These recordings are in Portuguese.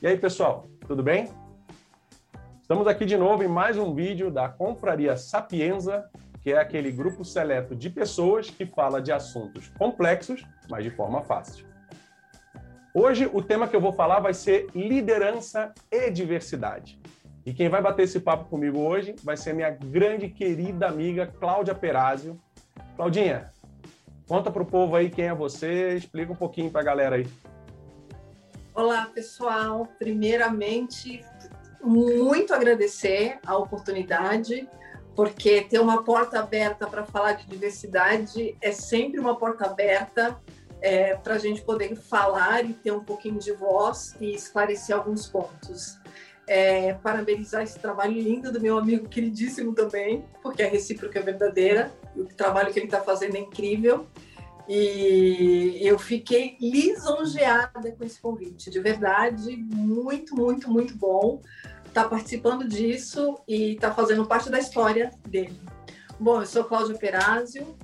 E aí, pessoal, tudo bem? Estamos aqui de novo em mais um vídeo da Confraria Sapienza, que é aquele grupo seleto de pessoas que fala de assuntos complexos, mas de forma fácil. Hoje, o tema que eu vou falar vai ser liderança e diversidade. E quem vai bater esse papo comigo hoje vai ser minha grande querida amiga Cláudia Perazio. Claudinha, conta para o povo aí quem é você, explica um pouquinho para a galera aí. Olá, pessoal. Primeiramente, muito agradecer a oportunidade, porque ter uma porta aberta para falar de diversidade é sempre uma porta aberta é, para a gente poder falar e ter um pouquinho de voz e esclarecer alguns pontos. É, parabenizar esse trabalho lindo do meu amigo queridíssimo também, porque a recíproca é verdadeira, o trabalho que ele está fazendo é incrível. E eu fiquei lisonjeada com esse convite, de verdade, muito, muito, muito bom estar tá participando disso e estar tá fazendo parte da história dele. Bom, eu sou Cláudia Perazio,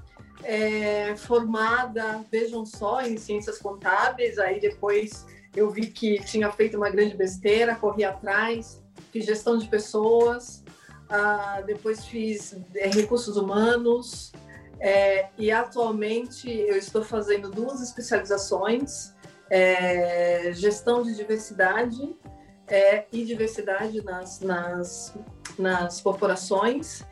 é, formada, vejam só, em ciências contábeis, aí depois eu vi que tinha feito uma grande besteira, corri atrás, fiz gestão de pessoas, ah, depois fiz é, recursos humanos, é, e atualmente eu estou fazendo duas especializações: é, gestão de diversidade é, e diversidade nas, nas, nas corporações,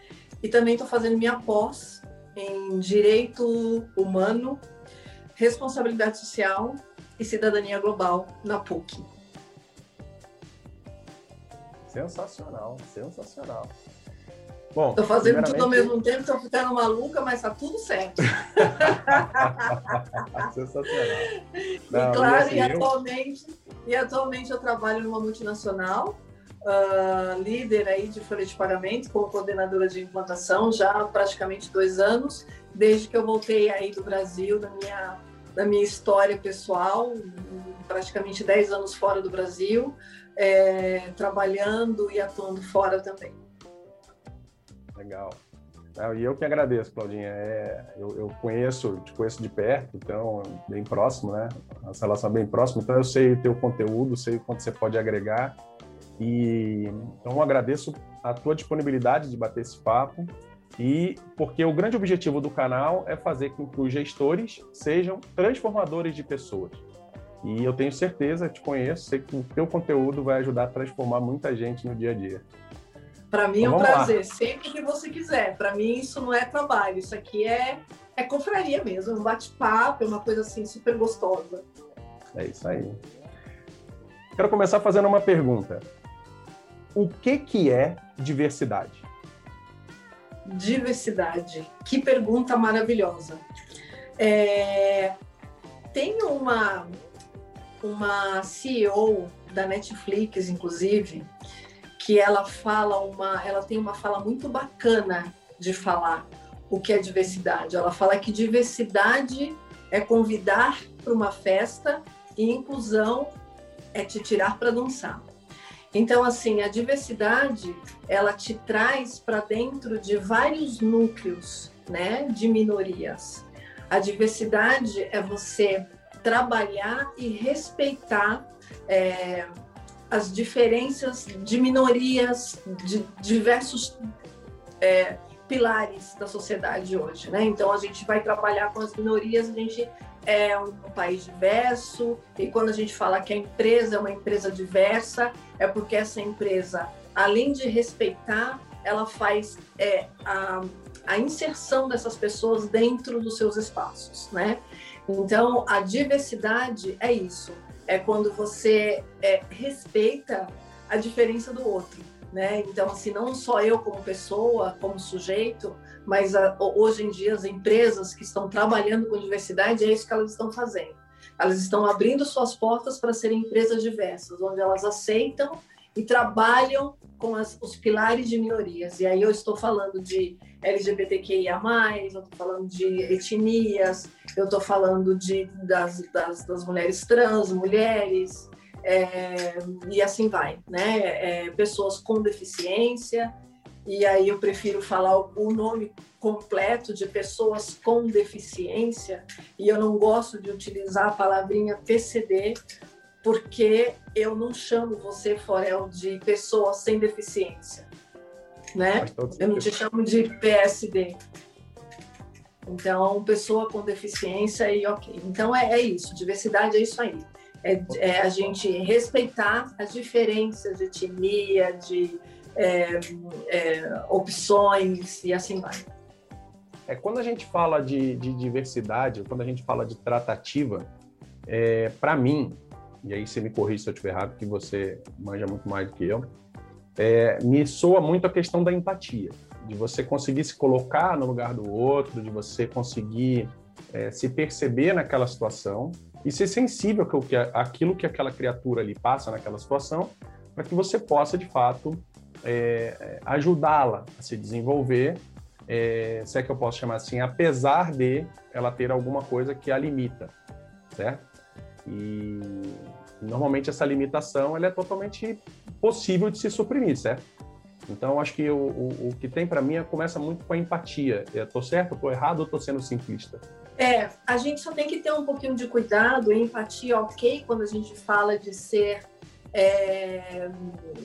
e também estou fazendo minha pós em direito humano, responsabilidade social e cidadania global na PUC. Sensacional, sensacional. Bom, tô fazendo primeiramente... tudo ao mesmo tempo, tô ficando maluca, mas tá tudo certo. Sensacional. Não, e claro, e, assim, e atualmente, eu... e atualmente eu trabalho numa multinacional, uh, líder aí de folha de pagamento, como coordenadora de implantação, já há praticamente dois anos, desde que eu voltei aí do Brasil, da minha, da minha história pessoal, praticamente dez anos fora do Brasil, é, trabalhando e atuando fora também. Legal. e eu que agradeço, Claudinha. É, eu, eu, conheço, te conheço de perto, então, bem próximo, né? Nossa relação é bem próxima, então eu sei o teu conteúdo, sei o quanto você pode agregar. E então agradeço a tua disponibilidade de bater esse papo. E porque o grande objetivo do canal é fazer com que os gestores sejam transformadores de pessoas. E eu tenho certeza, te conheço, sei que o teu conteúdo vai ajudar a transformar muita gente no dia a dia. Para mim então, é um prazer, lá. sempre que você quiser. Para mim isso não é trabalho, isso aqui é, é confraria mesmo, um bate-papo, é uma coisa assim super gostosa. É isso aí. Quero começar fazendo uma pergunta. O que que é diversidade? Diversidade. Que pergunta maravilhosa. É, tem uma uma CEO da Netflix, inclusive, que ela fala uma, ela tem uma fala muito bacana de falar o que é diversidade. Ela fala que diversidade é convidar para uma festa e inclusão é te tirar para dançar. Então, assim, a diversidade ela te traz para dentro de vários núcleos, né, de minorias. A diversidade é você trabalhar e respeitar é, as diferenças de minorias, de diversos é, pilares da sociedade hoje, né? Então a gente vai trabalhar com as minorias, a gente é um, país diverso e quando a gente fala que a empresa é uma empresa diversa, é porque essa empresa, além de respeitar, ela faz é, a, a inserção dessas pessoas dentro dos seus espaços, né? Então a diversidade é isso, é quando você é, respeita a diferença do outro, né? Então, assim, não só eu como pessoa, como sujeito, mas a, hoje em dia as empresas que estão trabalhando com diversidade, é isso que elas estão fazendo. Elas estão abrindo suas portas para serem empresas diversas, onde elas aceitam e trabalham com as, os pilares de minorias. E aí eu estou falando de LGBTQIA+, eu estou falando de etnias, eu estou falando de, das, das, das, mulheres trans, mulheres, é, e assim vai, né? É, pessoas com deficiência, e aí eu prefiro falar o nome completo de pessoas com deficiência, e eu não gosto de utilizar a palavrinha PCD, porque eu não chamo você, Forel, de pessoa sem deficiência, né? Eu não te chamo de PSD. Então, pessoa com deficiência e ok. Então, é, é isso. Diversidade é isso aí. É, é, a gente respeitar as diferenças de etnia, de é, é, opções e assim vai. É, quando a gente fala de, de diversidade, quando a gente fala de tratativa, é, para mim, e aí você me corrige se eu estiver errado, que você manja muito mais do que eu, é, me soa muito a questão da empatia, de você conseguir se colocar no lugar do outro, de você conseguir é, se perceber naquela situação e ser sensível àquilo que aquela criatura ali passa naquela situação, para que você possa, de fato, é, ajudá-la a se desenvolver, é, se é que eu posso chamar assim, apesar de ela ter alguma coisa que a limita, certo? E normalmente essa limitação ela é totalmente possível de se suprimir, certo? Então, acho que o, o, o que tem para mim é, começa muito com a empatia. Estou certo, estou errado ou estou sendo simplista? É, a gente só tem que ter um pouquinho de cuidado, empatia, ok, quando a gente fala de ser é,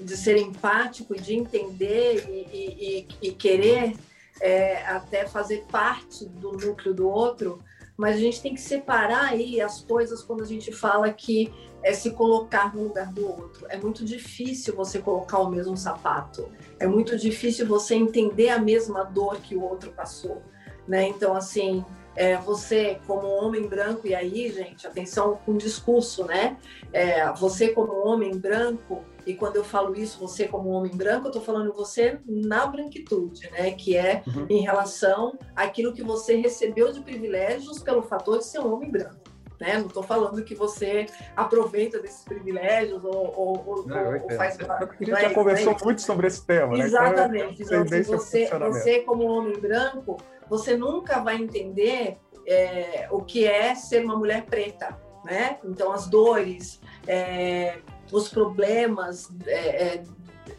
de ser empático de entender e, e, e querer é, até fazer parte do núcleo do outro, mas a gente tem que separar aí as coisas quando a gente fala que é se colocar no lugar do outro. É muito difícil você colocar o mesmo sapato. É muito difícil você entender a mesma dor que o outro passou, né? Então assim, é, você como homem branco, e aí, gente, atenção com o discurso, né? É, você como homem branco, e quando eu falo isso, você como homem branco, eu estou falando você na branquitude, né? Que é uhum. em relação àquilo que você recebeu de privilégios pelo fator de ser um homem branco. Né? Não estou falando que você aproveita desses privilégios ou, ou, Não, ou faz. A gente já conversou muito sobre esse tema. Né? Exatamente. Né? Então, você, você, como homem branco, você nunca vai entender é, o que é ser uma mulher preta, né? Então, as dores, é, os problemas é, é,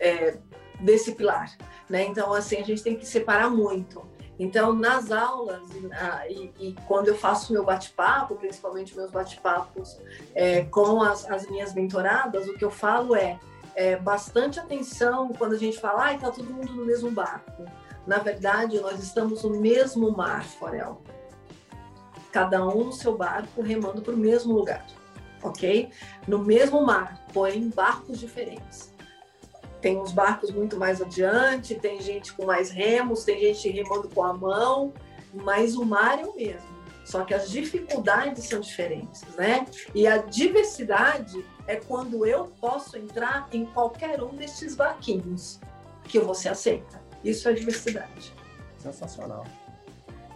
é, desse pilar, né? Então, assim, a gente tem que separar muito. Então, nas aulas e, e, quando eu faço meu bate-papo, principalmente meus bate-papos é, com as, as, minhas mentoradas, o que eu falo é, é bastante atenção quando a gente fala, ah, está todo mundo no mesmo barco. Na verdade, nós estamos no mesmo mar, Forel. Cada um no seu barco remando para o mesmo lugar, ok? No mesmo mar, porém barcos diferentes. Tem uns barcos muito mais adiante, tem gente com mais remos, tem gente remando com a mão, mas o mar é o mesmo. Só que as dificuldades são diferentes, né? E a diversidade é quando eu posso entrar em qualquer um desses barquinhos que você aceita. Isso é diversidade. Sensacional.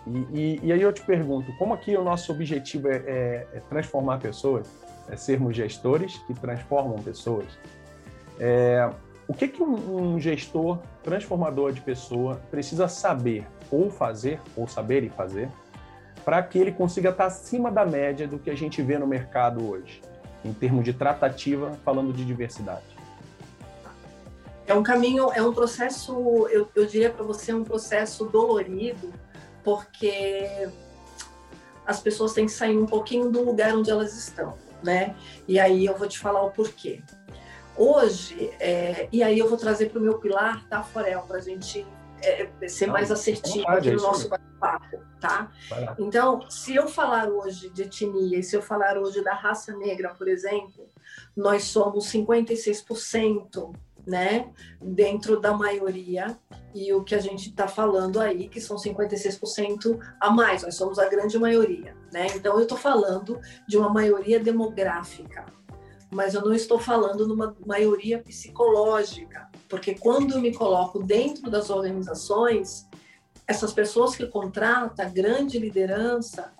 E, e, e, aí eu te pergunto, como aqui o nosso objetivo é, é, é transformar pessoas, é sermos gestores que transformam pessoas, é, o que, que um, um, gestor transformador de pessoa precisa saber ou fazer, ou saber e fazer, para que ele consiga estar acima da média do que a gente vê no mercado hoje, em termos de tratativa, falando de diversidade? É um caminho, é um processo, eu, eu diria para você, um processo dolorido, porque as pessoas têm que sair um pouquinho do lugar onde elas estão, né? E aí eu vou te falar o porquê. Hoje, é, e aí eu vou trazer para o meu pilar, tá, Forel, para a gente é, ser Não, mais assertivo aqui no nosso bate-papo, tá? Então, se eu falar hoje de etnia e se eu falar hoje da raça negra, por exemplo, nós somos 56% né, dentro da maioria, e o que a gente está falando aí, que são 56% a mais, nós somos a grande maioria, né? Então, eu estou falando de uma maioria demográfica, mas eu não estou falando numa maioria psicológica, porque quando eu me coloco dentro das organizações, essas pessoas que contratam, a grande liderança,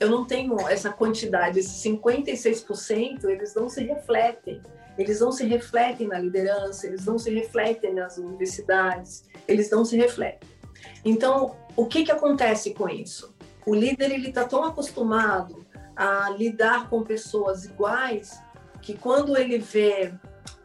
eu não tenho essa quantidade, esses 56%, eles não se refletem eles não se refletem na liderança, eles não se refletem nas universidades, eles não se refletem. Então, o que, que acontece com isso? O líder ele está tão acostumado a lidar com pessoas iguais que quando ele vê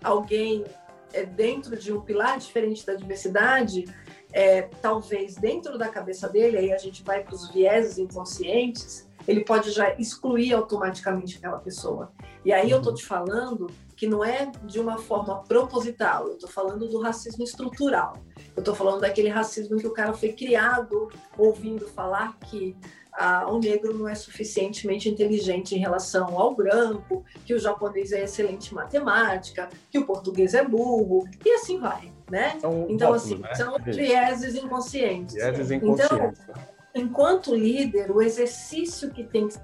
alguém é, dentro de um pilar diferente da diversidade, é, talvez dentro da cabeça dele, aí a gente vai para os vieses inconscientes, ele pode já excluir automaticamente aquela pessoa. E aí eu estou te falando que não é de uma forma proposital, eu estou falando do racismo estrutural. Eu estou falando daquele racismo que o cara foi criado ouvindo falar que ah, o negro não é suficientemente inteligente em relação ao branco, que o japonês é excelente em matemática, que o português é burro, e assim vai, né? São então, assim, né? são vieses inconscientes. Vieses inconscientes. Então, enquanto líder, o exercício que tem que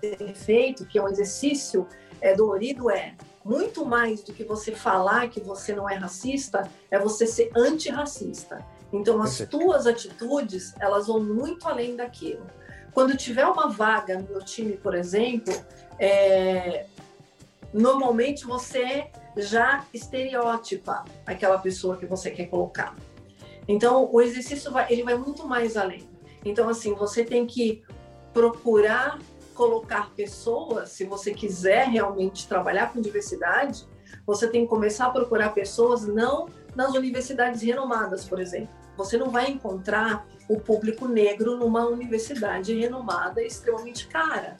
ser feito, que é um exercício é, dolorido, é muito mais do que você falar que você não é racista, é você ser antirracista. Então, as tuas atitudes, elas vão muito além daquilo. Quando tiver uma vaga no meu time, por exemplo, é, normalmente você já estereótipa aquela pessoa que você quer colocar. Então, o exercício vai, ele vai muito mais além. Então, assim, você tem que procurar colocar pessoas, se você quiser realmente trabalhar com diversidade, você tem que começar a procurar pessoas não nas universidades renomadas, por exemplo. Você não vai encontrar o público negro numa universidade renomada extremamente cara,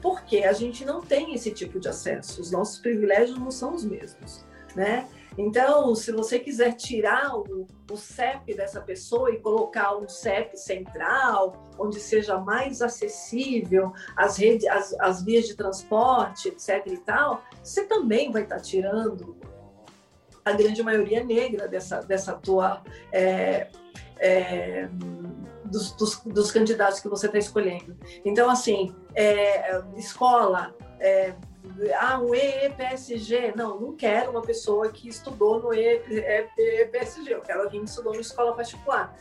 porque a gente não tem esse tipo de acesso, os nossos privilégios não são os mesmos, né? Então, se você quiser tirar o, o CEP dessa pessoa e colocar um CEP central, onde seja mais acessível as, redes, as, as vias de transporte, etc. e tal, você também vai estar tirando a grande maioria negra dessa, dessa tua é, é, dos, dos, dos, candidatos que você está escolhendo. Então, assim, é, escola, é, ah, um EPSG. Não, não quero uma pessoa que estudou no EPSG, eu quero alguém que estudou na escola particular.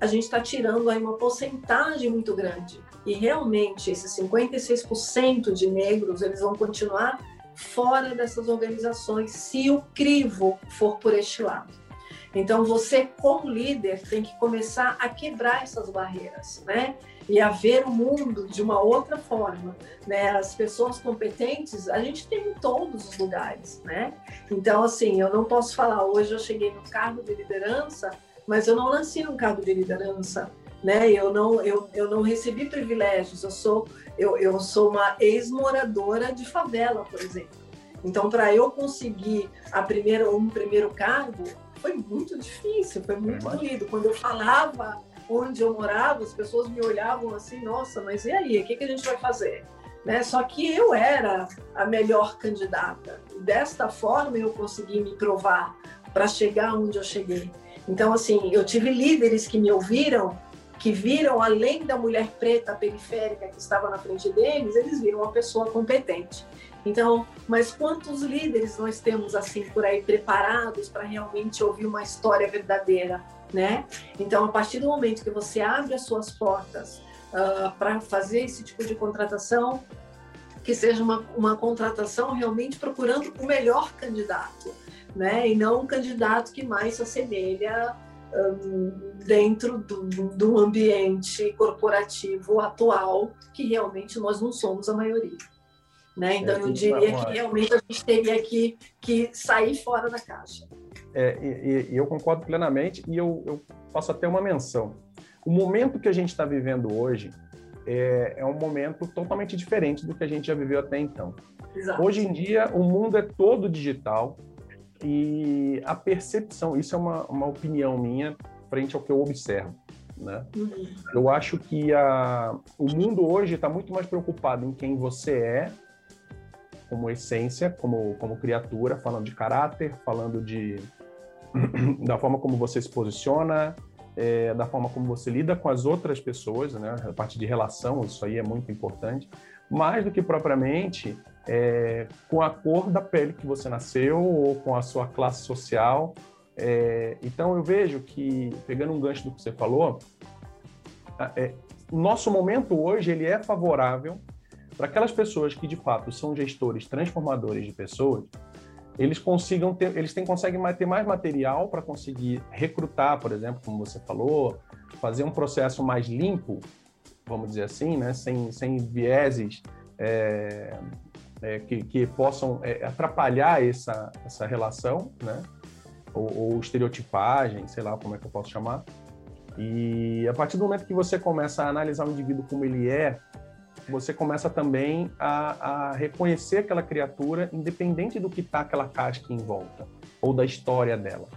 A gente está tirando aí uma porcentagem muito grande. E realmente, esses 56% de negros, eles vão continuar fora dessas organizações se o crivo for por este lado. Então, você, como líder, tem que começar a quebrar essas barreiras, né? E a ver o mundo de uma outra forma, né? As pessoas competentes, a gente tem em todos os lugares, né? Então, assim, eu não posso falar, hoje eu cheguei no cargo de liderança, mas eu não nasci no cargo de liderança, né? Eu não, eu, eu não recebi privilégios, eu sou, eu, eu sou uma ex-moradora de favela, por exemplo. Então, para eu conseguir a primeira, um primeiro cargo, foi muito difícil, foi muito doído. Quando eu falava onde eu morava, as pessoas me olhavam assim, nossa, mas e aí, o que, que a gente vai fazer? Né? Só que eu era a melhor candidata. Desta forma eu consegui me provar para chegar onde eu cheguei. Então, assim, eu tive líderes que me ouviram, que viram além da mulher preta periférica que estava na frente deles, eles viram uma pessoa competente. Então, mas quantos líderes nós temos assim por aí preparados para realmente ouvir uma história verdadeira, né? Então, a partir do momento que você abre as suas portas uh, para fazer esse tipo de contratação, que seja uma, uma contratação realmente procurando o melhor candidato, né? E não um candidato que mais se assemelha um, dentro do, do ambiente corporativo atual, que realmente nós não somos a maioria. Né? Então, eu diria que realmente a gente teria que, que sair fora da caixa. É, e, e eu concordo plenamente, e eu, eu faço até uma menção. O momento que a gente está vivendo hoje é, é, um momento totalmente diferente do que a gente já viveu até então. Exato. Hoje em dia, o mundo é todo digital e a percepção, isso é uma, uma opinião minha frente ao que eu observo. Né? Uhum. Eu acho que a, o mundo hoje está muito mais preocupado em quem você é como essência, como, como criatura, falando de caráter, falando de da forma como você se posiciona, é, da forma como você lida com as outras pessoas, né? A parte de relação, isso aí é muito importante, mais do que propriamente é, com a cor da pele que você nasceu ou com a sua classe social. É, então eu vejo que, pegando um gancho do que você falou, é, nosso momento hoje ele é favorável para aquelas pessoas que de fato são gestores transformadores de pessoas, eles consigam ter, eles têm, conseguem ter mais material para conseguir recrutar, por exemplo, como você falou, fazer um processo mais limpo, vamos dizer assim, né, sem, sem vieses é, é, que, que, possam é, atrapalhar essa, essa relação, né, ou, ou estereotipagem, sei lá como é que eu posso chamar. E a partir do momento que você começa a analisar o indivíduo como ele é, você começa também a, a reconhecer aquela criatura, independente do que está aquela casca em volta, ou da história dela.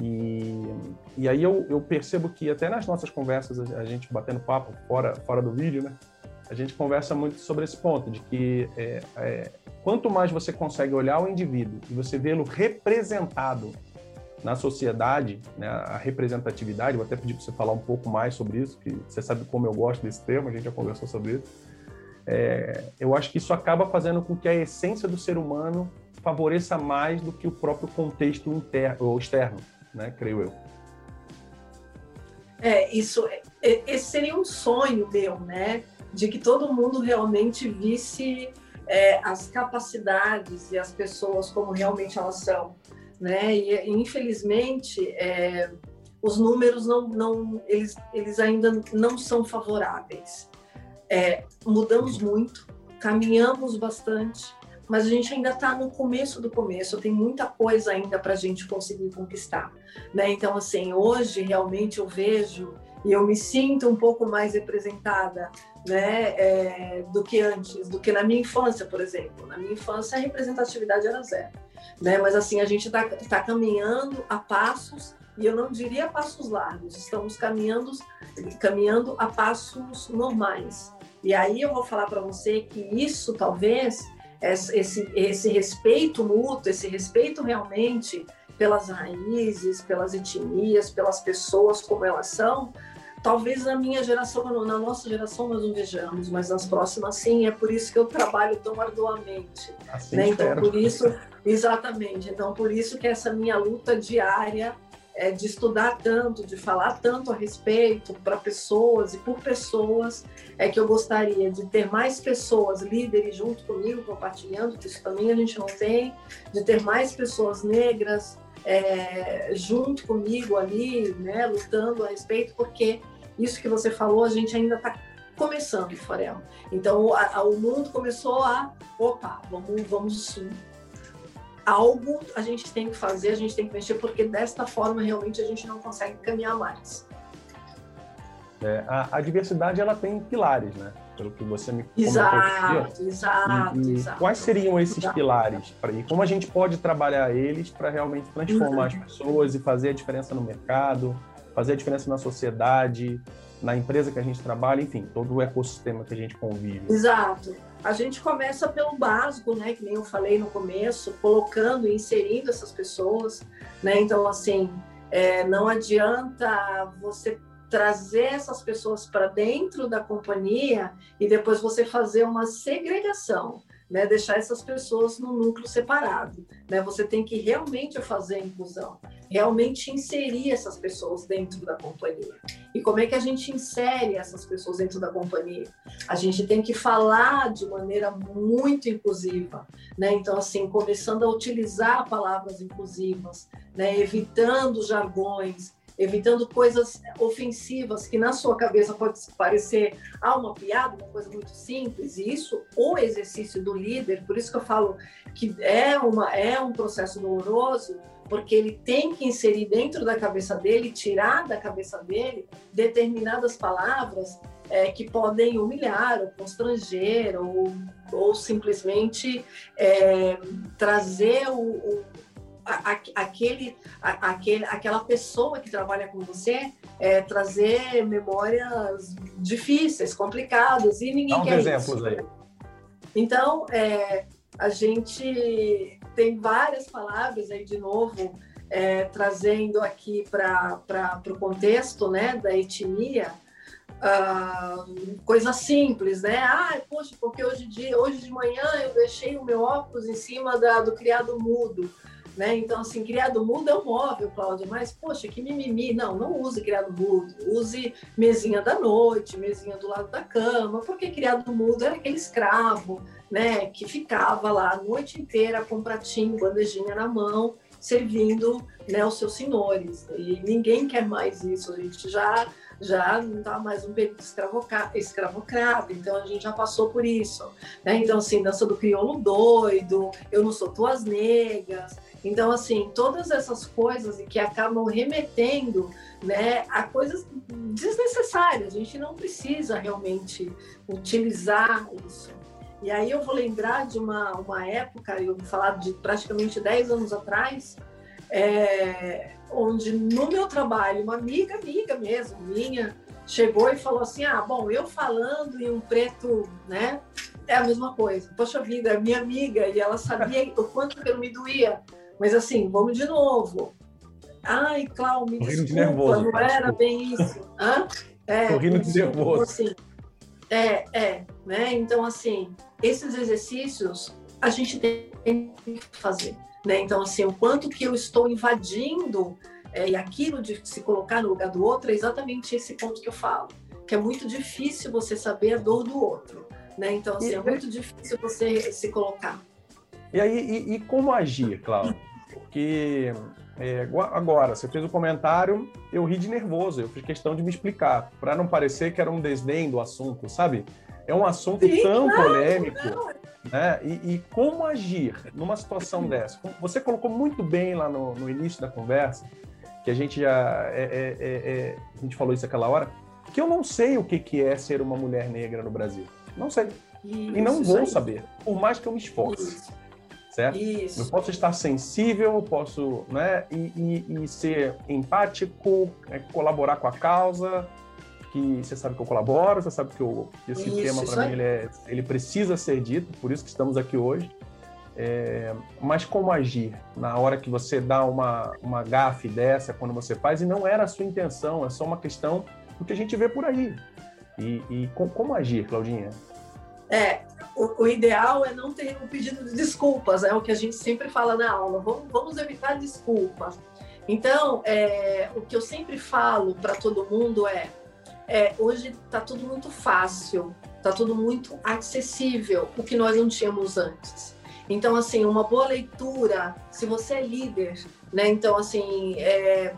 E, e aí eu, eu, percebo que até nas nossas conversas, a gente batendo papo fora, fora do vídeo, né? A gente conversa muito sobre esse ponto, de que é, é, quanto mais você consegue olhar o indivíduo e você vê-lo representado na sociedade, né, a representatividade, vou até pedir para você falar um pouco mais sobre isso, que você sabe como eu gosto desse termo, a gente já conversou sobre isso. É, eu acho que isso acaba fazendo com que a essência do ser humano favoreça mais do que o próprio contexto interno ou externo, né, creio eu. É, isso, é, esse seria um sonho meu, né, de que todo mundo realmente visse é, as capacidades e as pessoas como realmente elas são né? E infelizmente é, os números não, não eles, eles ainda não são favoráveis. É, mudamos muito, caminhamos bastante, mas a gente ainda está no começo do começo. Tem muita coisa ainda para a gente conseguir conquistar, né? Então assim hoje realmente eu vejo e eu me sinto um pouco mais representada né, é, do que antes, do que na minha infância, por exemplo. Na minha infância, a representatividade era zero. Né? Mas assim, a gente está tá caminhando a passos, e eu não diria passos largos, estamos caminhando, caminhando a passos normais. E aí eu vou falar para você que isso talvez, esse, esse respeito mútuo, esse respeito realmente pelas raízes, pelas etnias, pelas pessoas como elas são, talvez na minha geração, na nossa geração nós não vejamos, mas nas próximas sim, é por isso que eu trabalho tão arduamente. Assim né? Então, por isso, exatamente, então por isso que essa minha luta diária é de estudar tanto, de falar tanto a respeito para pessoas e por pessoas, é que eu gostaria de ter mais pessoas líderes junto comigo, compartilhando, que isso também a gente não tem, de ter mais pessoas negras, é, junto comigo ali, né, lutando a respeito, porque isso que você falou, a gente ainda está começando, Forel. Então, a, a, o mundo começou a, opa, vamos, vamos algo a gente tem que fazer, a gente tem que mexer, porque desta forma realmente a gente não consegue caminhar mais. É, a, a, diversidade ela tem pilares, né? Pelo que você me comentou. Exato, exato, e, exato. Quais seriam esses exato. pilares? Pra, e como a gente pode trabalhar eles para realmente transformar uhum. as pessoas e fazer a diferença no mercado? fazer a diferença na sociedade, na empresa que a gente trabalha, enfim, todo o ecossistema que a gente convive. Exato. A gente começa pelo básico, né, que nem eu falei no começo, colocando inserindo essas pessoas, né? Então, assim, é, não adianta você trazer essas pessoas para dentro da companhia e depois você fazer uma segregação né, deixar essas pessoas no núcleo separado. Né? Você tem que realmente fazer a inclusão, realmente inserir essas pessoas dentro da companhia. E como é que a gente insere essas pessoas dentro da companhia? A gente tem que falar de maneira muito inclusiva, né? Então, assim, começando a utilizar palavras inclusivas, né? evitando jargões, evitando coisas ofensivas que na sua cabeça pode parecer ah, uma piada, uma coisa muito simples. E isso, o exercício do líder, por isso que eu falo que é, uma, é um processo doloroso, porque ele tem que inserir dentro da cabeça dele, tirar da cabeça dele determinadas palavras é, que podem humilhar ou constranger ou, ou simplesmente é, trazer o, o aquele, aquele, aquela pessoa que trabalha com você é, trazer memórias difíceis, complicadas, e ninguém Dá quer exemplos isso. aí. Então, é, a gente tem várias palavras aí, de novo, é, trazendo aqui para o contexto né, da etnia, uh, coisa simples, né? Ah, poxa, porque hoje de, hoje de manhã eu deixei o meu óculos em cima da, do criado mudo. Né? Então, assim, criado mudo é um móvel, Cláudia, mas, poxa, que mimimi. Não, não use criado mudo. Use mesinha da noite, mesinha do lado da cama, porque criado mudo era aquele escravo, né, que ficava lá a noite inteira com pratinho, bandejinha na mão, servindo né, os seus senhores. E ninguém quer mais isso. A gente já já não está mais um período escravocrata, então a gente já passou por isso. Né? Então, assim, dança do crioulo doido, eu não sou tuas negas, Então, assim, todas essas coisas que acabam remetendo né, a coisas desnecessárias, a gente não precisa realmente utilizar isso. E aí eu vou lembrar de uma, uma época, eu vou falar de praticamente 10 anos atrás, é, onde no meu trabalho, uma amiga, amiga mesmo, minha, chegou e falou assim: ah, bom, eu falando e um preto, né? É a mesma coisa. Poxa vida, é minha amiga, e ela sabia o quanto que eu me doía. Mas assim, vamos de novo. Ai, Cláudio, me desculpa, de nervoso, não era desculpa. bem isso. Hã? É, Tô rindo de nervoso. Assim, é, é, né? Então, assim, esses exercícios a gente tem que fazer, né? Então, assim, o quanto que eu estou invadindo é, e aquilo de se colocar no lugar do outro é exatamente esse ponto que eu falo, que é muito difícil você saber a dor do outro, né? Então, assim, é muito difícil você se colocar. E aí, e, e como agir, Cláudio? Porque é, agora, você fez o um comentário, eu ri de nervoso, eu fiz questão de me explicar, para não parecer que era um desdém do assunto, sabe? É um assunto Sim, tão não, polêmico. Não. Né? E, e, como agir numa situação dessa? Você colocou muito bem lá no, no início da conversa, que a gente já é, é, é, é, a gente falou isso aquela hora, que eu não sei o que, que é ser uma mulher negra no Brasil. Não sei. Isso, e não vou saber, por mais que eu me esforce. Isso certo? Isso. Eu posso estar sensível, posso, né, e, e, e ser empático, é, colaborar com a causa, que você sabe que eu colaboro, você sabe que, eu, esse isso, tema para mim ele, é, ele precisa ser dito, por isso que estamos aqui hoje. É, mas como agir na hora que você dá uma, uma gafe dessa, quando você faz, e não era a sua intenção, é só uma questão do que a gente vê por aí. E, e com, como agir, Claudinha? É, o, o, ideal é não ter um pedido de desculpas, é o que a gente sempre fala na aula. Vamos, vamos evitar desculpas. Então, é, o que eu sempre falo para todo mundo é, é hoje está tudo muito fácil, está tudo muito acessível, o que nós não tínhamos antes. Então, assim, uma boa leitura, se você é líder, né? Então, assim, é,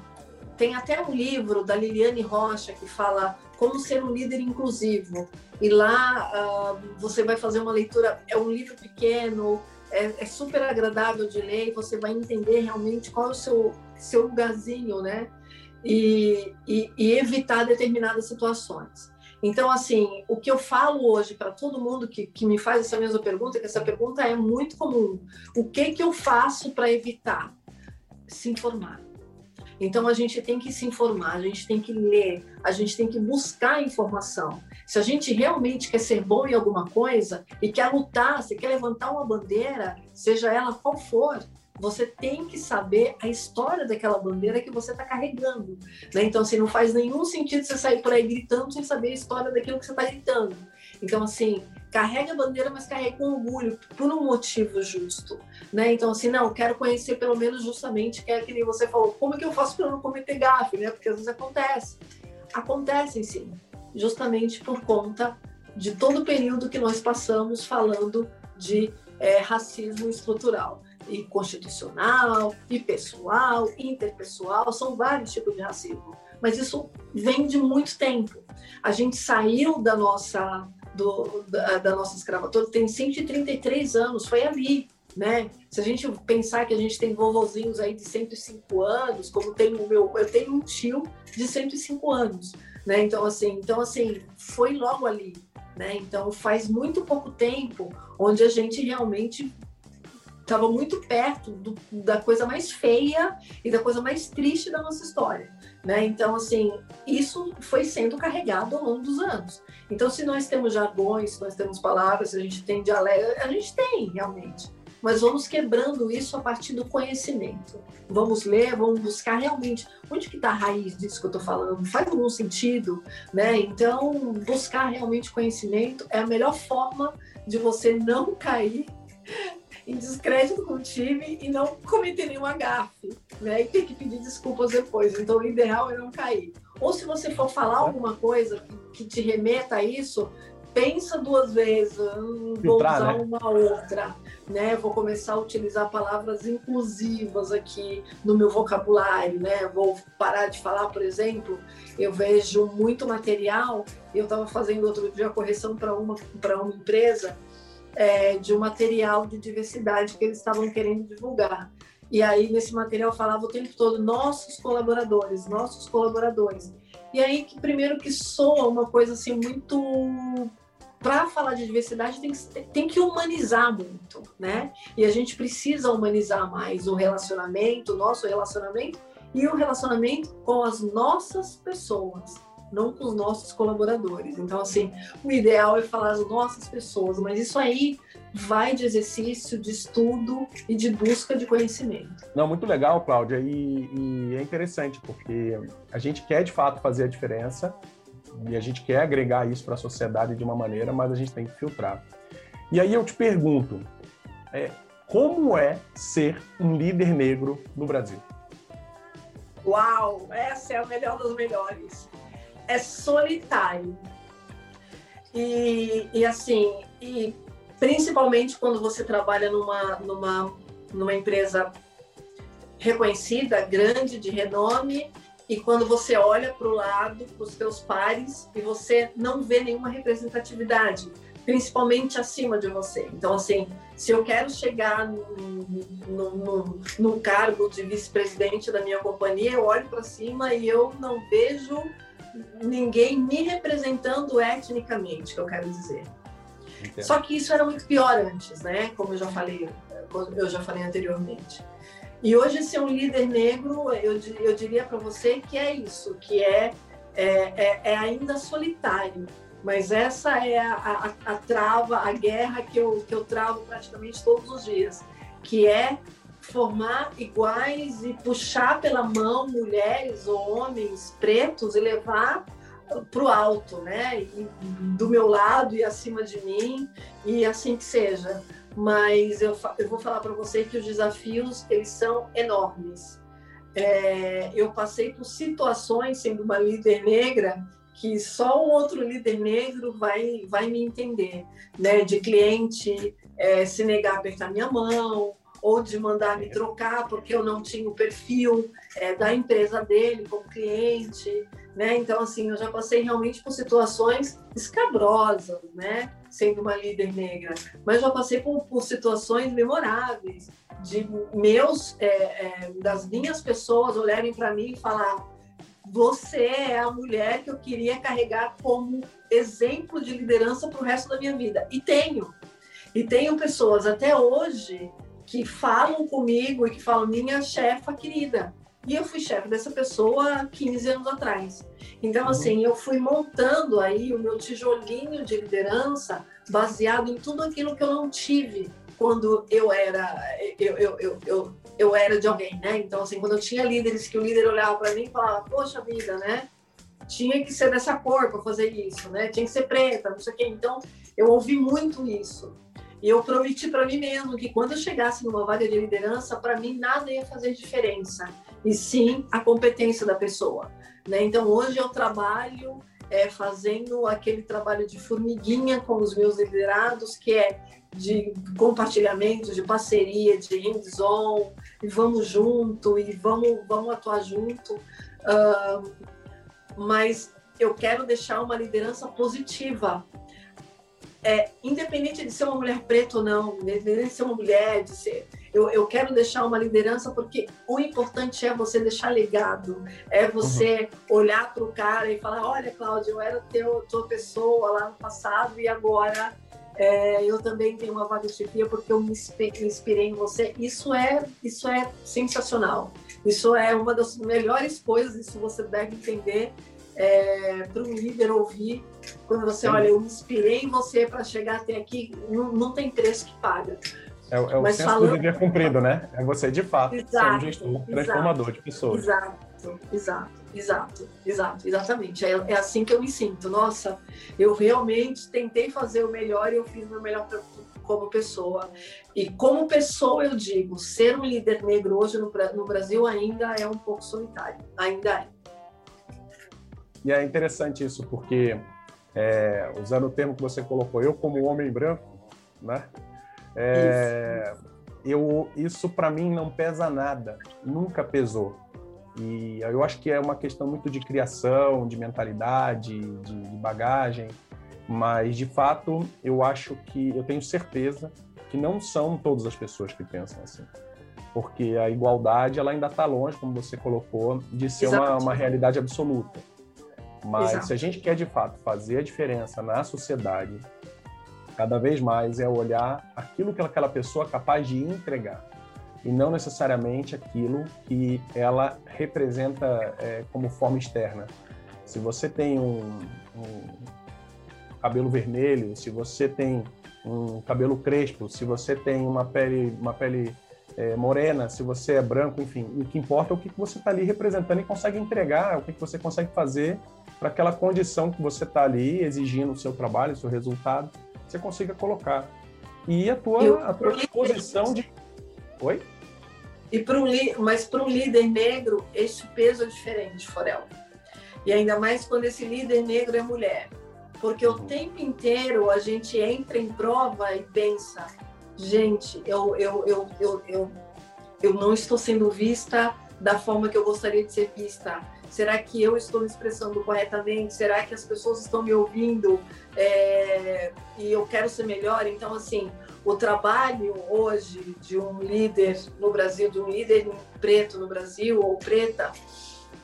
tem até um livro da Liliane Rocha que fala como ser um líder inclusivo. E lá uh, você vai fazer uma leitura, é um livro pequeno, é, é, super agradável de ler, você vai entender realmente qual é o seu, seu lugarzinho, né? E, e, e evitar determinadas situações. Então, assim, o que eu falo hoje para todo mundo que, que me faz essa mesma pergunta, que essa pergunta é muito comum, o que, que eu faço para evitar? Se informar então a gente tem que se informar, a gente tem que ler, a gente tem que buscar informação. Se a gente realmente quer ser bom em alguma coisa e quer lutar, se quer levantar uma bandeira, seja ela qual for, você tem que saber a história daquela bandeira que você está carregando. Né? Então, assim, não faz nenhum sentido você sair por aí gritando sem saber a história daquilo que você está gritando. Então, assim, carrega a bandeira, mas carrega com orgulho, por um motivo justo, né? Então, assim, não, quero conhecer pelo menos justamente, que é que nem você falou, como é que eu faço para não cometer gafe, né? Porque às vezes acontece. Acontecem sim, justamente por conta de todo o período que nós passamos falando de é, racismo estrutural e constitucional, e pessoal, interpessoal, são vários tipos de racismo. Mas isso vem de muito tempo. A gente saiu da nossa do, da, da nossa escravatura tem 133 anos, foi ali, né? Se a gente pensar que a gente tem vovozinhos aí de 105 anos, como tem o meu, eu tenho um tio de 105 anos, né? Então assim, então assim, foi logo ali, né? Então faz muito pouco tempo onde a gente realmente estava muito perto do, da coisa mais feia e da coisa mais triste da nossa história, né? Então assim, isso foi sendo carregado ao longo dos anos. Então, se nós temos jargões, se nós temos palavras, se a gente tem dialeto, a gente tem realmente. Mas vamos quebrando isso a partir do conhecimento. Vamos ler, vamos buscar realmente onde que está a raiz disso que eu estou falando. Faz algum sentido, né? Então, buscar realmente conhecimento é a melhor forma de você não cair em descrédito com o time e não cometer nenhuma gafe, né? E ter que pedir desculpas depois. Então, o ideal é não cair. Ou se você for falar alguma coisa que te remeta a isso, pensa duas vezes, vou usar né? uma outra, né? Vou começar a utilizar palavras inclusivas aqui no meu vocabulário, né? Vou parar de falar, por exemplo, eu vejo muito material. Eu estava fazendo outro dia a correção para uma para uma empresa é, de um material de diversidade que eles estavam querendo divulgar. E aí, nesse material, falava o tempo todo nossos colaboradores, nossos colaboradores. E aí, que primeiro que soa uma coisa assim muito para falar de diversidade tem que, tem que humanizar muito, né? E a gente precisa humanizar mais o relacionamento, o nosso relacionamento e o relacionamento com as nossas pessoas, não com os nossos colaboradores. Então, assim, o ideal é falar as nossas pessoas, mas isso aí vai de exercício, de estudo e de busca de conhecimento. Não, muito legal, Cláudia, e, e é interessante porque a gente quer de fato fazer a diferença e a gente quer agregar isso para a sociedade de uma maneira, mas a gente tem que filtrar. E aí eu te pergunto, é, como é ser um líder negro no Brasil? Uau, essa é a melhor das melhores. É solitário. E, e assim, e principalmente quando você trabalha numa, numa, numa empresa reconhecida, grande, de renome, e quando você olha para o lado, para os seus pares, e você não vê nenhuma representatividade, principalmente acima de você. Então, assim, se eu quero chegar no, cargo de vice-presidente da minha companhia, eu olho para cima e eu não vejo ninguém me representando etnicamente, que eu quero dizer. Entendo. Só que isso era muito pior antes, né? Como eu já falei, eu já falei anteriormente. E hoje ser um líder negro, eu, eu diria para você que é isso, que é, é, é, é, ainda solitário. Mas essa é a, a, a, trava, a guerra que eu, que eu travo praticamente todos os dias, que é formar iguais e puxar pela mão mulheres ou homens pretos e levar para o alto, né? E, do meu lado e acima de mim, e assim que seja mas eu, eu vou falar para você que os desafios eles são enormes. É, eu passei por situações sendo uma líder negra que só um outro líder negro vai vai me entender, né? De cliente é, se negar a apertar minha mão ou de mandar me trocar porque eu não tinha o perfil é, da empresa dele como cliente, né? Então assim eu já passei realmente por situações escabrosas, né? sendo uma líder negra, mas já passei por, por situações memoráveis de meus, é, é, das minhas pessoas olharem para mim e falar: você é a mulher que eu queria carregar como exemplo de liderança para o resto da minha vida. E tenho. E tenho pessoas até hoje que falam comigo e que falam: minha chefa querida. E eu fui chefe dessa pessoa 15 anos atrás. Então, uhum. assim, eu fui montando aí o meu tijolinho de liderança baseado em tudo aquilo que eu não tive quando eu era eu, eu, eu, eu, eu era de alguém, né? Então, assim, quando eu tinha líderes que o líder olhava para mim e falava, poxa vida, né? Tinha que ser dessa cor para fazer isso, né? Tinha que ser preta, não sei o quê. Então, eu ouvi muito isso. E eu prometi para mim mesmo que quando eu chegasse numa vaga de liderança, para mim nada ia fazer diferença, e sim a competência da pessoa. Né? Então, hoje eu trabalho é, fazendo aquele trabalho de formiguinha com os meus liderados, que é de compartilhamento, de parceria, de hands-on, e vamos junto, e vamos, vamos atuar junto. Uh, mas eu quero deixar uma liderança positiva é, independente de ser uma mulher preta ou não, independente de ser uma mulher, de ser, eu, eu quero deixar uma liderança porque o importante é você deixar legado, é você uhum. olhar para o cara e falar, olha, Cláudia, eu era teu, tua pessoa lá no passado e agora é, eu também tenho uma vaga chefia porque eu me inspirei em você. Isso é, isso é sensacional. Isso é uma das melhores coisas, isso você deve entender é, para um líder ouvir quando você Sim. olha, eu me inspirei em você para chegar até aqui, não, não tem preço que paga. É, é o Mas senso falando... do dever cumprido, né? É você, de fato, exato, ser um gestor transformador de pessoas. Exato, exato, exato, exato, exatamente. É, é, assim que eu me sinto. Nossa, eu realmente tentei fazer o melhor e eu fiz o meu melhor como pessoa. E como pessoa, eu digo, ser um líder negro hoje no, no Brasil ainda é um pouco solitário. Ainda é. E é interessante isso, porque, é, usando o termo que você colocou, eu como homem branco, né? É, isso. Eu, isso para mim não pesa nada, nunca pesou. E eu acho que é uma questão muito de criação, de mentalidade, de, de bagagem, mas de fato eu acho que eu tenho certeza que não são todas as pessoas que pensam assim. porque a igualdade ela ainda está longe, como você colocou, de ser uma, uma, realidade absoluta. Mas Exato. se a gente quer de fato fazer a diferença na sociedade, cada vez mais é olhar aquilo que aquela pessoa é capaz de entregar e não necessariamente aquilo que ela representa é, como forma externa. Se você tem um, um cabelo vermelho, se você tem um cabelo crespo, se você tem uma pele, uma pele é, morena, se você é branco, enfim, o que importa é o que você está ali representando e consegue entregar, o que você consegue fazer para aquela condição que você está ali exigindo o seu trabalho, o seu resultado, você consiga colocar. E a tua, Eu, a tua exposição de. Oi? E para um mas para um líder negro, esse peso é diferente, Forel. E ainda mais quando esse líder negro é mulher. Porque o uhum. tempo inteiro a gente entra em prova e pensa, gente, eu, eu, eu, eu, eu, eu não estou sendo vista da forma que eu gostaria de ser vista. Será que eu estou me expressando corretamente? Será que as pessoas estão me ouvindo? É... E eu quero ser melhor? Então, assim, o trabalho hoje de um líder no Brasil, de um líder preto no Brasil ou preta,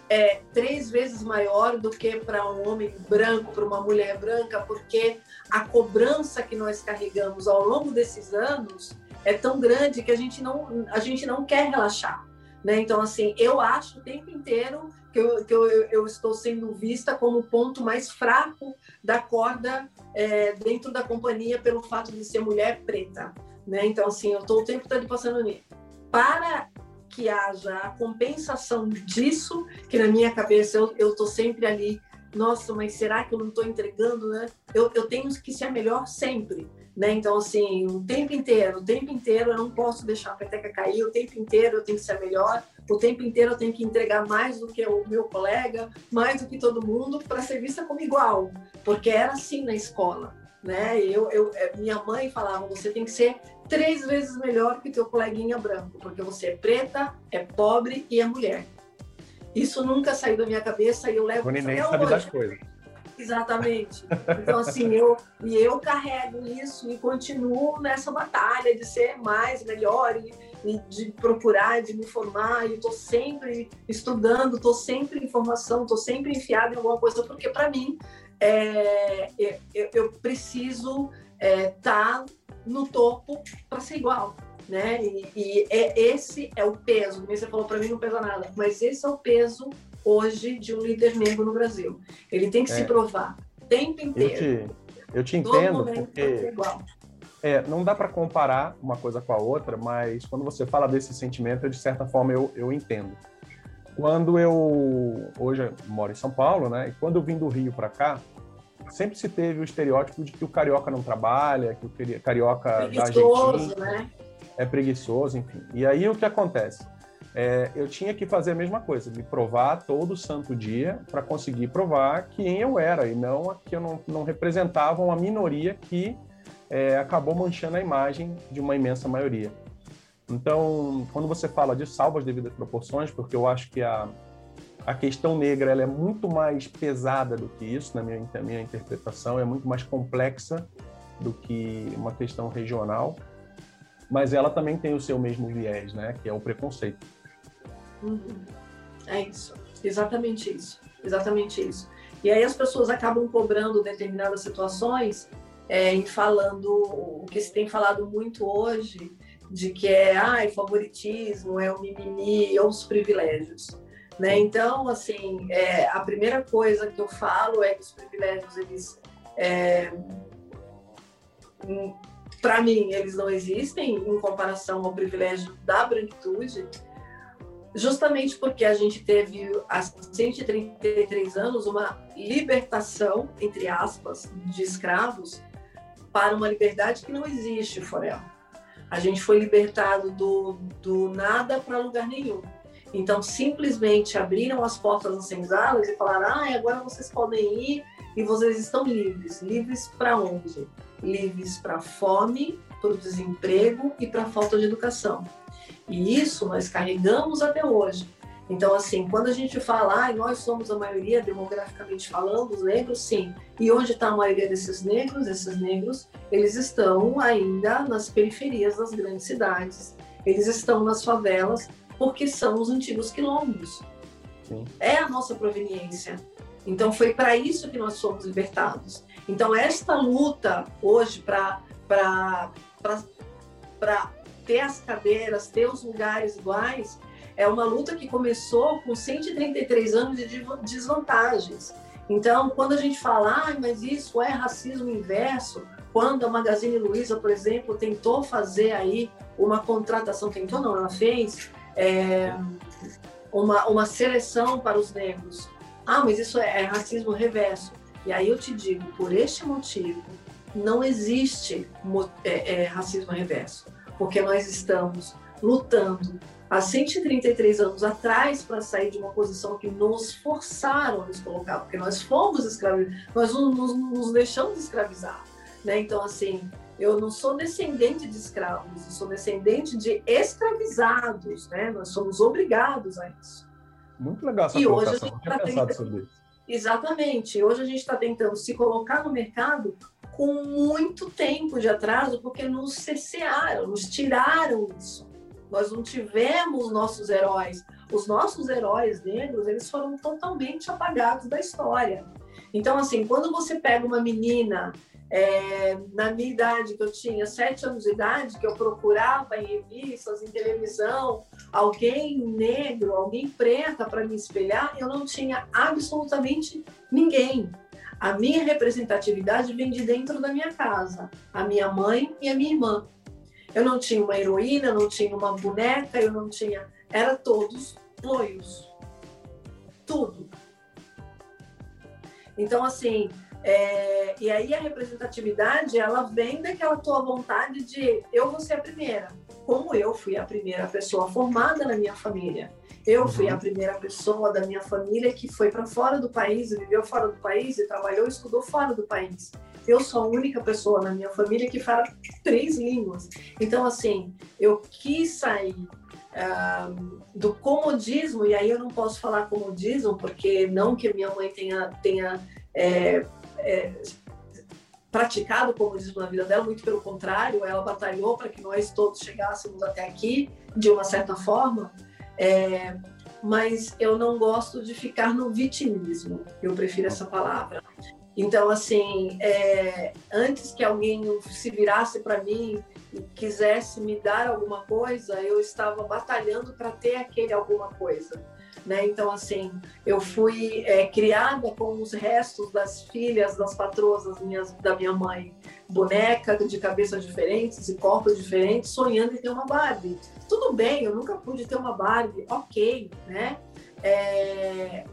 é três vezes maior do que para um homem branco, para uma mulher branca, porque a cobrança que nós carregamos ao longo desses anos é tão grande que a gente não, a gente não quer relaxar. Né? Então, assim, eu acho o tempo inteiro que, eu, que eu, eu estou sendo vista como o ponto mais fraco da corda é, dentro da companhia pelo fato de ser mulher preta. Né? Então, assim, eu estou o tempo todo passando nisso. Para que haja a compensação disso, que na minha cabeça eu estou sempre ali, nossa, mas será que eu não estou entregando, né? Eu, eu tenho que ser melhor sempre, né? Então, assim, o tempo inteiro, o tempo inteiro eu não posso deixar a peteca cair, o tempo inteiro eu tenho que ser melhor, o tempo inteiro eu tenho que entregar mais do que o meu colega, mais do que todo mundo, para ser vista como igual, porque era assim na escola, né? Eu, eu, é, minha mãe falava, você tem que ser três vezes melhor que teu coleguinha branco, porque você é preta, é pobre e é mulher. Isso nunca saiu da minha cabeça e eu levo isso nem sabe das coisas. Exatamente. Então, assim, eu, e eu carrego isso e continuo nessa batalha de ser mais, melhor e, e de procurar, de me formar. E estou sempre estudando, estou sempre em formação, estou sempre enfiada em alguma coisa, porque para mim é, eu, eu, preciso estar é, tá no topo para ser igual. Né? E, e é, esse é o peso. Você falou para mim não pesa nada, mas esse é o peso hoje de um líder negro no Brasil. Ele tem que é. se provar o tempo inteiro. Eu te, eu te entendo porque é, não dá para comparar uma coisa com a outra, mas quando você fala desse sentimento, eu, de certa forma eu, eu entendo. Quando eu hoje eu moro em São Paulo, né? E quando eu vim do Rio para cá, sempre se teve o estereótipo de que o carioca não trabalha, que o carioca da Argentina né? é preguiçoso, enfim. E aí o que acontece? É, eu tinha que fazer a mesma coisa, me provar todo santo dia para conseguir provar quem eu era e não que eu não, não representava uma minoria que é, acabou manchando a imagem de uma imensa maioria. Então, quando você fala de salvas devidas proporções, porque eu acho que a, a questão negra ela é muito mais pesada do que isso, na minha, na minha interpretação, é muito mais complexa do que uma questão regional, mas ela também tem o seu mesmo viés, né, que é o preconceito. Uhum. É isso, exatamente isso, exatamente isso. E aí as pessoas acabam cobrando determinadas situações é, e falando o que se tem falado muito hoje de que é ai, favoritismo, é o mimimi ou os privilégios. Né? Então, assim, é, a primeira coisa que eu falo é que os privilégios, eles, é, para mim, eles não existem em comparação ao privilégio da branquitude, justamente porque a gente teve há 133 anos uma libertação, entre aspas, de escravos para uma liberdade que não existe, Forel. A gente foi libertado do, do nada para lugar nenhum. Então, simplesmente abriram as portas das senzalas e falaram: ah, agora vocês podem ir e vocês estão livres. Livres para onde? Livres para fome, para o desemprego e para a falta de educação. E isso nós carregamos até hoje. Então, assim, quando a gente fala, ah, nós somos a maioria, demograficamente falando, os negros, sim. E onde está a maioria desses negros? Esses negros, eles estão ainda nas periferias das grandes cidades. Eles estão nas favelas porque são os antigos quilombos. Sim. É a nossa proveniência. Então foi para isso que nós fomos libertados. Então esta luta hoje para para ter as cadeiras, ter os lugares iguais, é uma luta que começou com 133 anos de desvantagens. Então, quando a gente fala, ah, mas isso é racismo inverso, quando a Magazine Luiza, por exemplo, tentou fazer aí uma contratação, tentou não, ela fez é, uma, uma seleção para os negros. Ah, mas isso é, é racismo reverso. E aí eu te digo, por este motivo, não existe é, é, racismo reverso, porque nós estamos lutando há 133 anos atrás para sair de uma posição que nos forçaram a nos colocar, porque nós fomos escravizados, nós nos, nos deixamos escravizar. Né? Então, assim, eu não sou descendente de escravos, eu sou descendente de escravizados, né? Nós somos obrigados a isso. Muito legal essa e colocação, hoje a gente tá pensado tentando... sobre isso. Exatamente. Hoje a gente está tentando se colocar no mercado com muito tempo de atraso, porque nos cessearam, nos tiraram isso. Nós não tivemos nossos heróis. Os nossos heróis negros, eles foram totalmente apagados da história. Então, assim, quando você pega uma menina é, na minha idade, que eu tinha sete anos de idade, que eu procurava em revistas, em televisão, alguém negro, alguém preta para me espelhar, eu não tinha absolutamente ninguém. A minha representatividade vem de dentro da minha casa, a minha mãe e a minha irmã. Eu não tinha uma heroína, eu não tinha uma boneca, eu não tinha. Era todos loiros. Tudo. Então, assim, é, e aí a representatividade, ela vem daquela tua vontade de eu vou ser a primeira. Como eu fui a primeira pessoa formada na minha família. Eu fui a uhum. primeira pessoa da minha família que foi para fora do país, viveu fora do país e trabalhou e estudou fora do país. Eu sou a única pessoa na minha família que fala três línguas. Então, assim, eu quis sair uh, do comodismo, e aí eu não posso falar comodismo, porque não que minha mãe tenha, tenha é, é, praticado o comodismo na vida dela, muito pelo contrário, ela batalhou para que nós todos chegássemos até aqui, de uma certa forma. É, mas eu não gosto de ficar no vitimismo, eu prefiro essa palavra. Então, assim, é, antes que alguém se virasse para mim e quisesse me dar alguma coisa, eu estava batalhando para ter aquele alguma coisa. Né? Então, assim, eu fui é, criada com os restos das filhas, das patroas das minhas, da minha mãe, boneca de cabeças diferentes e corpos diferentes, sonhando em ter uma Barbie. Tudo bem, eu nunca pude ter uma Barbie, ok, né? É,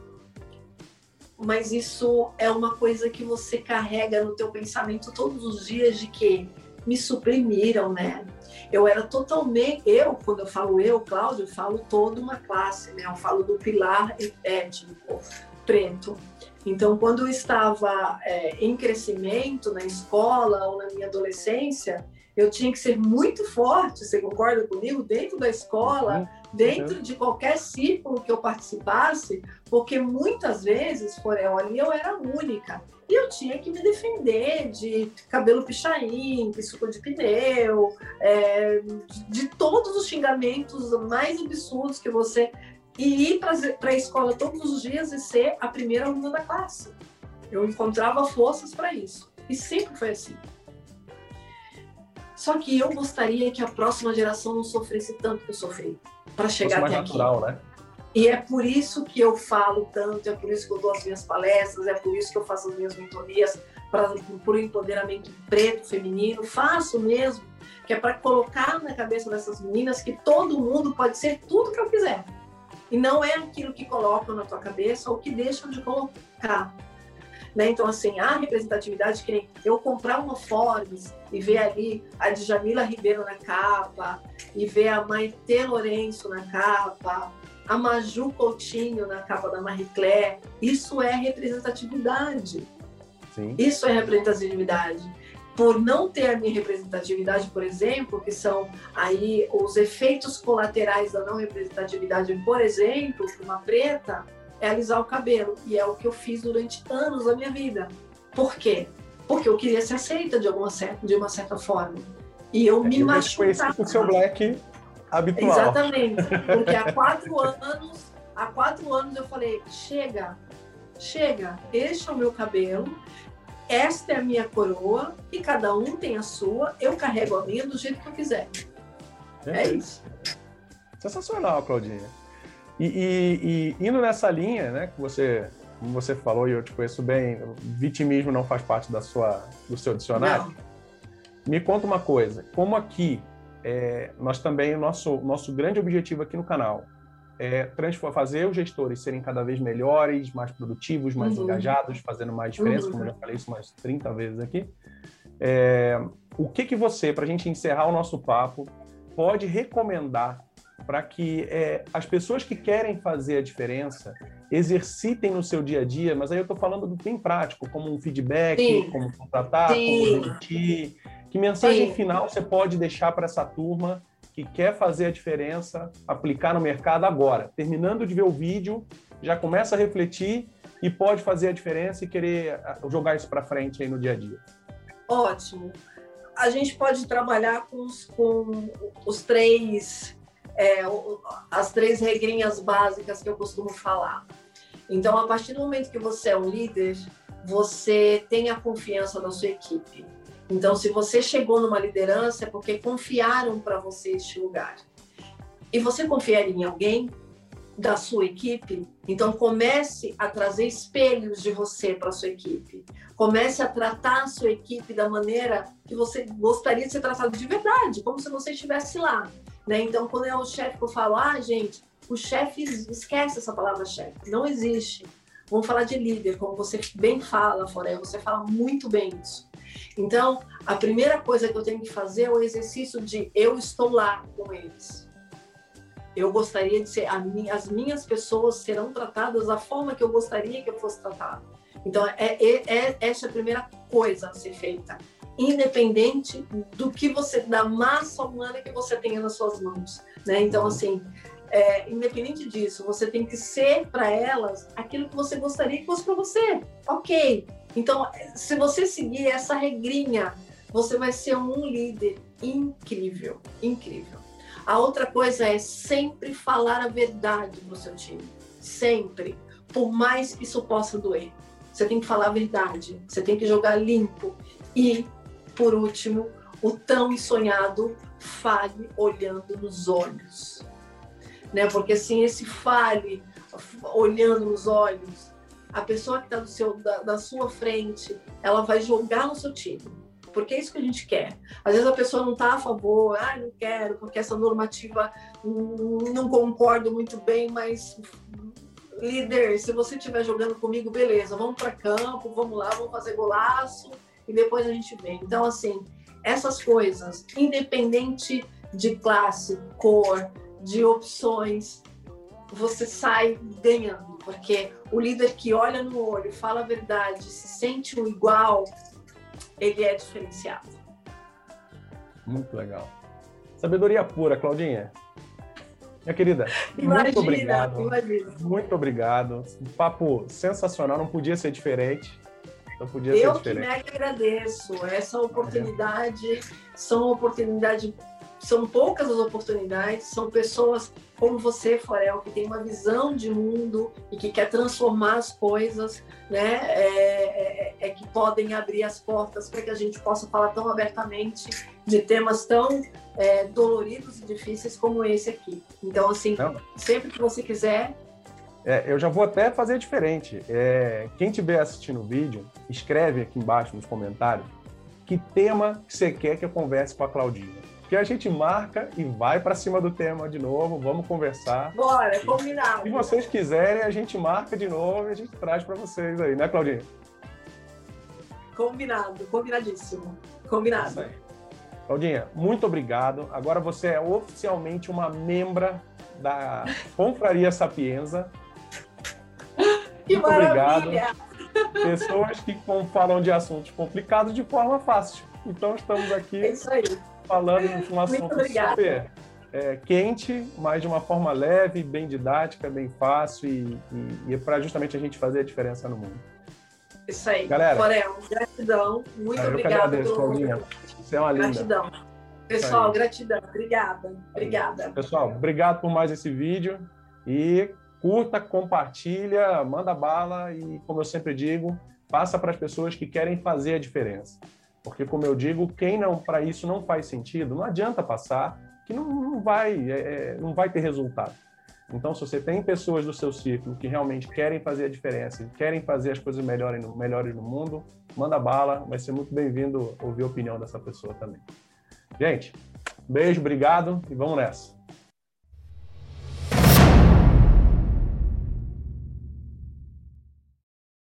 mas isso é uma coisa que você carrega no teu pensamento todos os dias de que me suprimiram, né? Eu era totalmente eu, quando eu falo eu, Cláudio, eu falo toda uma classe, né? Eu falo do pilar étnico preto. Então, quando eu estava é, em crescimento na escola ou na minha adolescência, eu tinha que ser muito forte, você concorda comigo? Dentro da escola, uhum. Dentro uhum. de qualquer círculo que eu participasse, porque muitas vezes, Forel, ali eu era única. E eu tinha que me defender de cabelo pichain, suco de pneu, é, de, de todos os xingamentos mais absurdos que você. E ir para a escola todos os dias e ser a primeira aluna da classe. Eu encontrava forças para isso. E sempre foi assim. Só que eu gostaria que a próxima geração não sofresse tanto que eu sofri para chegar até mais natural, aqui. né? E é por isso que eu falo tanto, é por isso que eu dou as minhas palestras, é por isso que eu faço as minhas mentorias para o empoderamento preto, feminino. Faço mesmo, que é para colocar na cabeça dessas meninas que todo mundo pode ser tudo que eu quiser. E não é aquilo que colocam na tua cabeça ou que deixam de colocar. Né? Então, assim, a representatividade, que nem eu comprar uma Forbes e ver ali a Djamila Ribeiro na capa, e ver a Maite Lourenço na capa, a Maju Coutinho na capa da Marie Claire, isso é representatividade. Sim. Isso é representatividade. Por não ter a minha representatividade, por exemplo, que são aí os efeitos colaterais da não representatividade, por exemplo, uma preta, é alisar o cabelo. E é o que eu fiz durante anos da minha vida. Por quê? Porque eu queria ser aceita de, alguma certa, de uma certa forma. E eu é me machucava. Com seu black habitual. Exatamente. Porque há quatro anos, há quatro anos eu falei, chega, chega, este é o meu cabelo, esta é a minha coroa e cada um tem a sua, eu carrego a minha do jeito que eu quiser. É, é isso. Sensacional, Claudinha. E, e, e, indo nessa linha, né, que você, como você falou e eu te conheço bem, vitimismo não faz parte da sua, do seu dicionário. Não. Me conta uma coisa, como aqui é, nós também, o nosso, nosso grande objetivo aqui no canal é fazer os gestores serem cada vez melhores, mais produtivos, mais uhum. engajados, fazendo mais diferença, uhum. como eu já falei isso umas 30 vezes aqui. É, o que que você, para a gente encerrar o nosso papo, pode recomendar para que é, as pessoas que querem fazer a diferença exercitem no seu dia a dia, mas aí eu estou falando do bem prático, como um feedback, Sim. como contratar, Sim. como demitir. Que mensagem Sim. final você pode deixar para essa turma que quer fazer a diferença, aplicar no mercado agora? Terminando de ver o vídeo, já começa a refletir e pode fazer a diferença e querer ah, jogar isso para frente aí no dia a dia. Ótimo. A gente pode trabalhar com os, com os três é, as três regrinhas básicas que eu costumo falar. Então, a partir do momento que você é um líder, você tem a confiança da sua equipe. Então, se você chegou numa liderança, é porque confiaram para você este lugar. E você confiar em alguém da sua equipe, então comece a trazer espelhos de você para sua equipe. Comece a tratar a sua equipe da maneira que você gostaria de ser tratado de verdade, como se você estivesse lá. Né? Então, quando é o chefe que eu falo, ah, gente, o chefe esquece essa palavra chefe, não existe. Vamos falar de líder, como você bem fala, Foré, você fala muito bem isso. Então, a primeira coisa que eu tenho que fazer é o exercício de eu estou lá com eles. Eu gostaria de ser, as minhas pessoas serão tratadas da forma que eu gostaria que eu fosse tratado. Então, é, é, é essa a primeira coisa a ser feita independente do que você, da massa humana que você tenha nas suas mãos, né? Então, assim, é, independente disso, você tem que ser para elas aquilo que você gostaria que fosse para você. Ok. Então, se você seguir essa regrinha, você vai ser um líder incrível, incrível. A outra coisa é sempre falar a verdade para o seu time. Sempre. Por mais que isso possa doer. Você tem que falar a verdade. Você tem que jogar limpo. E por último, o tão sonhado fale olhando nos olhos. Né? Porque assim, esse fale olhando nos olhos, a pessoa que está da, da sua frente, ela vai jogar no seu time. Porque é isso que a gente quer. Às vezes a pessoa não está a favor, ah, não quero, porque essa normativa não concordo muito bem, mas líder, se você estiver jogando comigo, beleza, vamos para campo, vamos lá, vamos fazer golaço e depois a gente vê. Então, assim, essas coisas, independente de classe, cor, de opções, você sai ganhando, porque o líder que olha no olho, fala a verdade, se sente um igual, ele é diferenciado. Muito legal. Sabedoria pura, Claudinha. Minha querida, imagina, muito obrigado. Imagina. Muito obrigado. Um papo sensacional, não podia ser diferente. Então podia Eu ser diferente. Eu que me agradeço. Essa oportunidade são oportunidade, são poucas as oportunidades, são pessoas como você, Forel, que tem uma visão de mundo e que quer transformar as coisas, né? É, é, é que podem abrir as portas para que a gente possa falar tão abertamente de temas tão é, doloridos e difíceis como esse aqui. Então, assim, Não. sempre que você quiser, é, eu já vou até fazer diferente. É, quem estiver assistindo o vídeo, escreve aqui embaixo nos comentários que tema que você quer que eu converse com a Claudinha. Que a gente marca e vai para cima do tema de novo, vamos conversar. Bora, combinado. Se vocês quiserem, a gente marca de novo e a gente traz para vocês aí, né, Claudinha? Combinado, combinadíssimo. Combinado. Claudinha, muito obrigado. Agora você é oficialmente uma membra da Confraria Sapienza. Que Muito maravilha! obrigado. Pessoas que falam de assuntos complicados de forma fácil. Então estamos aqui é falando de um assunto super é, quente, mas de uma forma leve, bem didática, bem fácil e, e, e é para justamente a gente fazer a diferença no mundo. Isso aí. Galera, Corel, gratidão. Muito obrigada. Eu Claudinha. Você é uma linda. Gratidão. Pessoal, gratidão. Obrigada. Obrigada. Pessoal, obrigado por mais esse vídeo e curta, compartilha, manda bala e, como eu sempre digo, passa para as pessoas que querem fazer a diferença. Porque, como eu digo, quem não para isso não faz sentido, não adianta passar, que não, não vai, é, é, não vai ter resultado. Então, se você tem pessoas do seu círculo que realmente querem fazer a diferença, querem fazer as coisas melhores no, melhores no mundo, manda bala, vai ser muito bem-vindo ouvir a opinião dessa pessoa também. Gente, beijo, obrigado e vamos nessa.